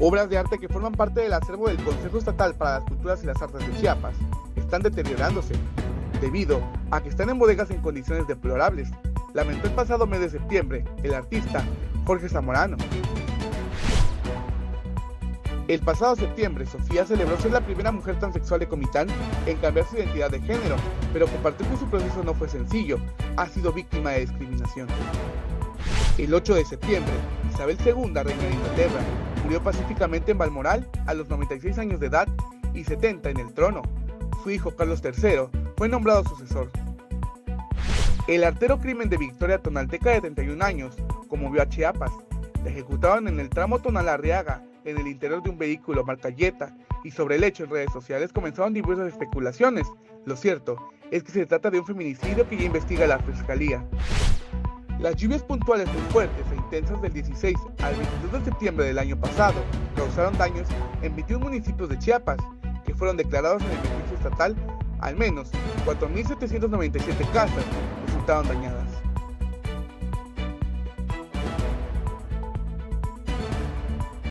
Obras de arte que forman parte del acervo del Consejo Estatal para las Culturas y las Artes de Chiapas están deteriorándose debido a que están en bodegas en condiciones deplorables, lamentó el pasado mes de septiembre el artista Jorge Zamorano. El pasado septiembre, Sofía celebró ser la primera mujer transexual de Comitán en cambiar su identidad de género, pero compartir que su proceso no fue sencillo, ha sido víctima de discriminación. El 8 de septiembre, Isabel II, reina de Inglaterra, murió pacíficamente en Balmoral a los 96 años de edad y 70 en el trono. Su hijo Carlos III fue nombrado sucesor. El artero crimen de Victoria Tonalteca de 31 años conmovió a Chiapas. La ejecutaron en el tramo Tonal-Arriaga en el interior de un vehículo marca y sobre el hecho en redes sociales comenzaron diversas especulaciones. Lo cierto es que se trata de un feminicidio que ya investiga la Fiscalía. Las lluvias puntuales muy fuertes e intensas del 16 al 22 de septiembre del año pasado causaron daños en 21 municipios de Chiapas, que fueron declarados en el beneficio estatal. Al menos 4.797 casas resultaron dañadas.